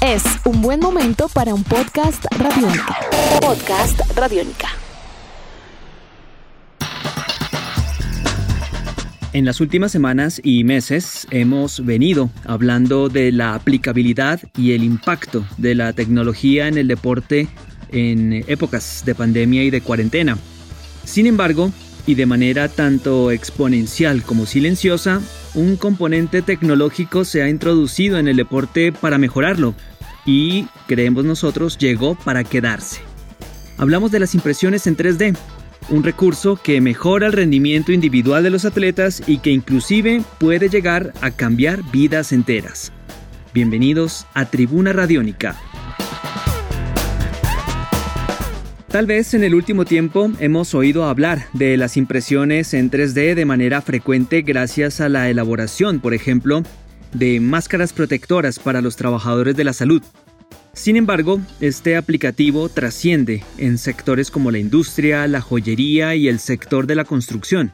Es un buen momento para un podcast radiónica. Podcast radiónica. En las últimas semanas y meses hemos venido hablando de la aplicabilidad y el impacto de la tecnología en el deporte en épocas de pandemia y de cuarentena. Sin embargo, y de manera tanto exponencial como silenciosa, un componente tecnológico se ha introducido en el deporte para mejorarlo y, creemos nosotros, llegó para quedarse. Hablamos de las impresiones en 3D, un recurso que mejora el rendimiento individual de los atletas y que inclusive puede llegar a cambiar vidas enteras. Bienvenidos a Tribuna Radiónica. Tal vez en el último tiempo hemos oído hablar de las impresiones en 3D de manera frecuente gracias a la elaboración, por ejemplo, de máscaras protectoras para los trabajadores de la salud. Sin embargo, este aplicativo trasciende en sectores como la industria, la joyería y el sector de la construcción.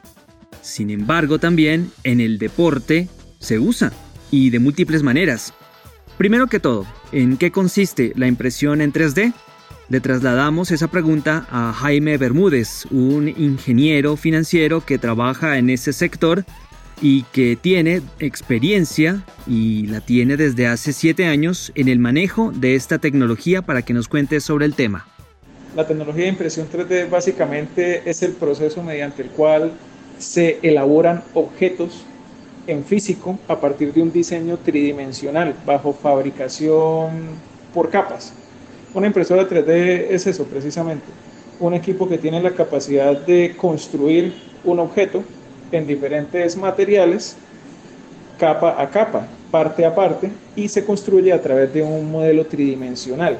Sin embargo, también en el deporte se usa, y de múltiples maneras. Primero que todo, ¿en qué consiste la impresión en 3D? Le trasladamos esa pregunta a Jaime Bermúdez, un ingeniero financiero que trabaja en ese sector y que tiene experiencia y la tiene desde hace siete años en el manejo de esta tecnología para que nos cuente sobre el tema. La tecnología de impresión 3D básicamente es el proceso mediante el cual se elaboran objetos en físico a partir de un diseño tridimensional bajo fabricación por capas. Una impresora 3D es eso precisamente, un equipo que tiene la capacidad de construir un objeto en diferentes materiales, capa a capa, parte a parte, y se construye a través de un modelo tridimensional.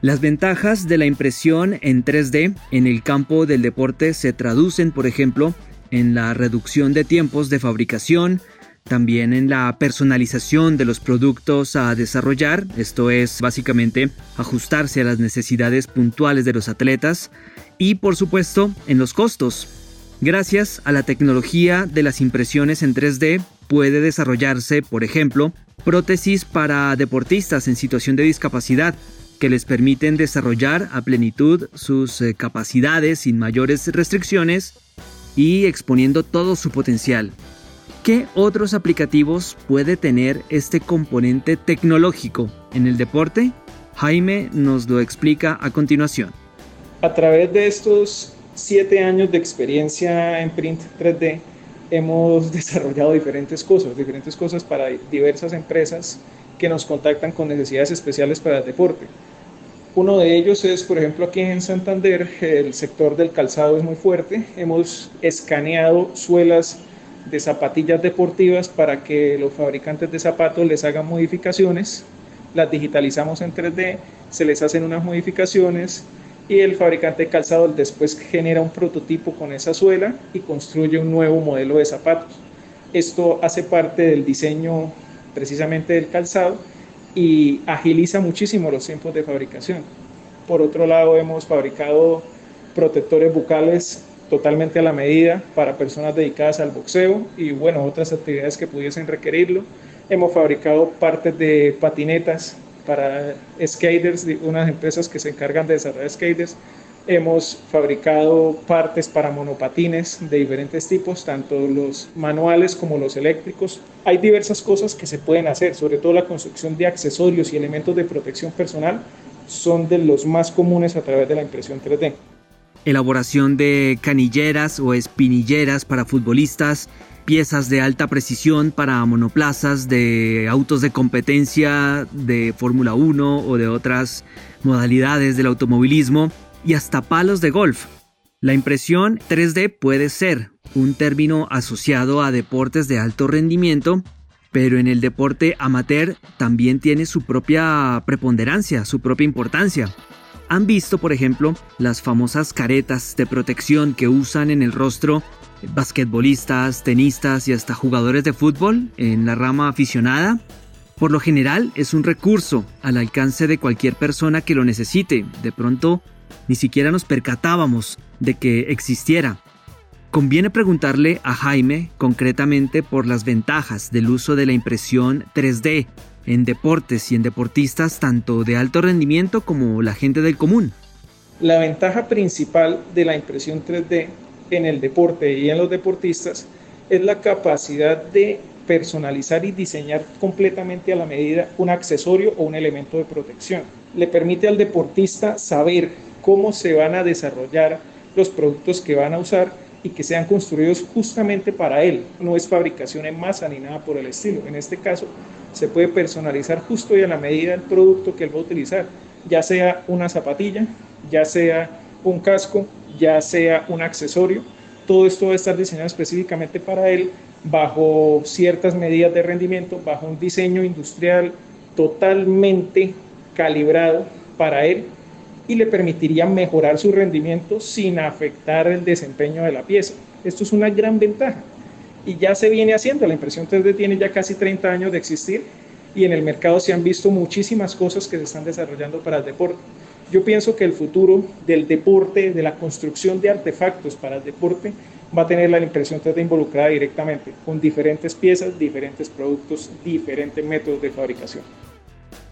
Las ventajas de la impresión en 3D en el campo del deporte se traducen, por ejemplo, en la reducción de tiempos de fabricación, también en la personalización de los productos a desarrollar, esto es básicamente ajustarse a las necesidades puntuales de los atletas, y por supuesto en los costos. Gracias a la tecnología de las impresiones en 3D puede desarrollarse, por ejemplo, prótesis para deportistas en situación de discapacidad, que les permiten desarrollar a plenitud sus eh, capacidades sin mayores restricciones y exponiendo todo su potencial. ¿Qué otros aplicativos puede tener este componente tecnológico en el deporte? Jaime nos lo explica a continuación. A través de estos siete años de experiencia en print 3D, hemos desarrollado diferentes cosas, diferentes cosas para diversas empresas que nos contactan con necesidades especiales para el deporte. Uno de ellos es, por ejemplo, aquí en Santander, el sector del calzado es muy fuerte. Hemos escaneado suelas de zapatillas deportivas para que los fabricantes de zapatos les hagan modificaciones, las digitalizamos en 3D, se les hacen unas modificaciones y el fabricante de calzado después genera un prototipo con esa suela y construye un nuevo modelo de zapatos. Esto hace parte del diseño precisamente del calzado y agiliza muchísimo los tiempos de fabricación. Por otro lado, hemos fabricado protectores bucales totalmente a la medida para personas dedicadas al boxeo y bueno, otras actividades que pudiesen requerirlo. Hemos fabricado partes de patinetas para skaters, unas empresas que se encargan de desarrollar skaters. Hemos fabricado partes para monopatines de diferentes tipos, tanto los manuales como los eléctricos. Hay diversas cosas que se pueden hacer, sobre todo la construcción de accesorios y elementos de protección personal son de los más comunes a través de la impresión 3D elaboración de canilleras o espinilleras para futbolistas, piezas de alta precisión para monoplazas de autos de competencia de Fórmula 1 o de otras modalidades del automovilismo y hasta palos de golf. La impresión 3D puede ser un término asociado a deportes de alto rendimiento, pero en el deporte amateur también tiene su propia preponderancia, su propia importancia. ¿Han visto, por ejemplo, las famosas caretas de protección que usan en el rostro basquetbolistas, tenistas y hasta jugadores de fútbol en la rama aficionada? Por lo general es un recurso al alcance de cualquier persona que lo necesite. De pronto ni siquiera nos percatábamos de que existiera. Conviene preguntarle a Jaime concretamente por las ventajas del uso de la impresión 3D en deportes y en deportistas tanto de alto rendimiento como la gente del común? La ventaja principal de la impresión 3D en el deporte y en los deportistas es la capacidad de personalizar y diseñar completamente a la medida un accesorio o un elemento de protección. Le permite al deportista saber cómo se van a desarrollar los productos que van a usar y que sean construidos justamente para él. No es fabricación en masa ni nada por el estilo. En este caso, se puede personalizar justo y a la medida del producto que él va a utilizar, ya sea una zapatilla, ya sea un casco, ya sea un accesorio. Todo esto va a estar diseñado específicamente para él bajo ciertas medidas de rendimiento, bajo un diseño industrial totalmente calibrado para él y le permitiría mejorar su rendimiento sin afectar el desempeño de la pieza. Esto es una gran ventaja y ya se viene haciendo. La impresión 3D tiene ya casi 30 años de existir y en el mercado se han visto muchísimas cosas que se están desarrollando para el deporte. Yo pienso que el futuro del deporte, de la construcción de artefactos para el deporte, va a tener la impresión 3D involucrada directamente, con diferentes piezas, diferentes productos, diferentes métodos de fabricación.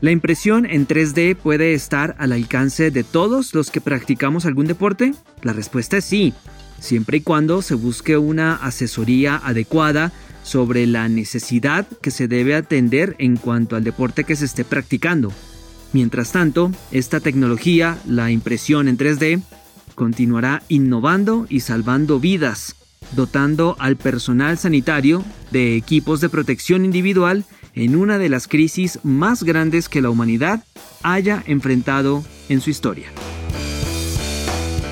¿La impresión en 3D puede estar al alcance de todos los que practicamos algún deporte? La respuesta es sí, siempre y cuando se busque una asesoría adecuada sobre la necesidad que se debe atender en cuanto al deporte que se esté practicando. Mientras tanto, esta tecnología, la impresión en 3D, continuará innovando y salvando vidas, dotando al personal sanitario de equipos de protección individual en una de las crisis más grandes que la humanidad haya enfrentado en su historia.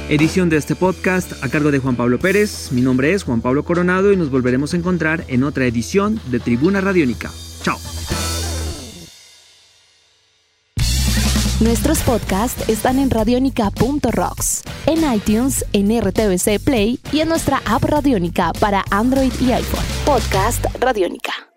Edición de este podcast a cargo de Juan Pablo Pérez. Mi nombre es Juan Pablo Coronado y nos volveremos a encontrar en otra edición de Tribuna Radiónica. Chao. Nuestros podcasts están en radionica.rocks, en iTunes, en RTVC Play y en nuestra app Radionica para Android y iPhone. Podcast Radionica.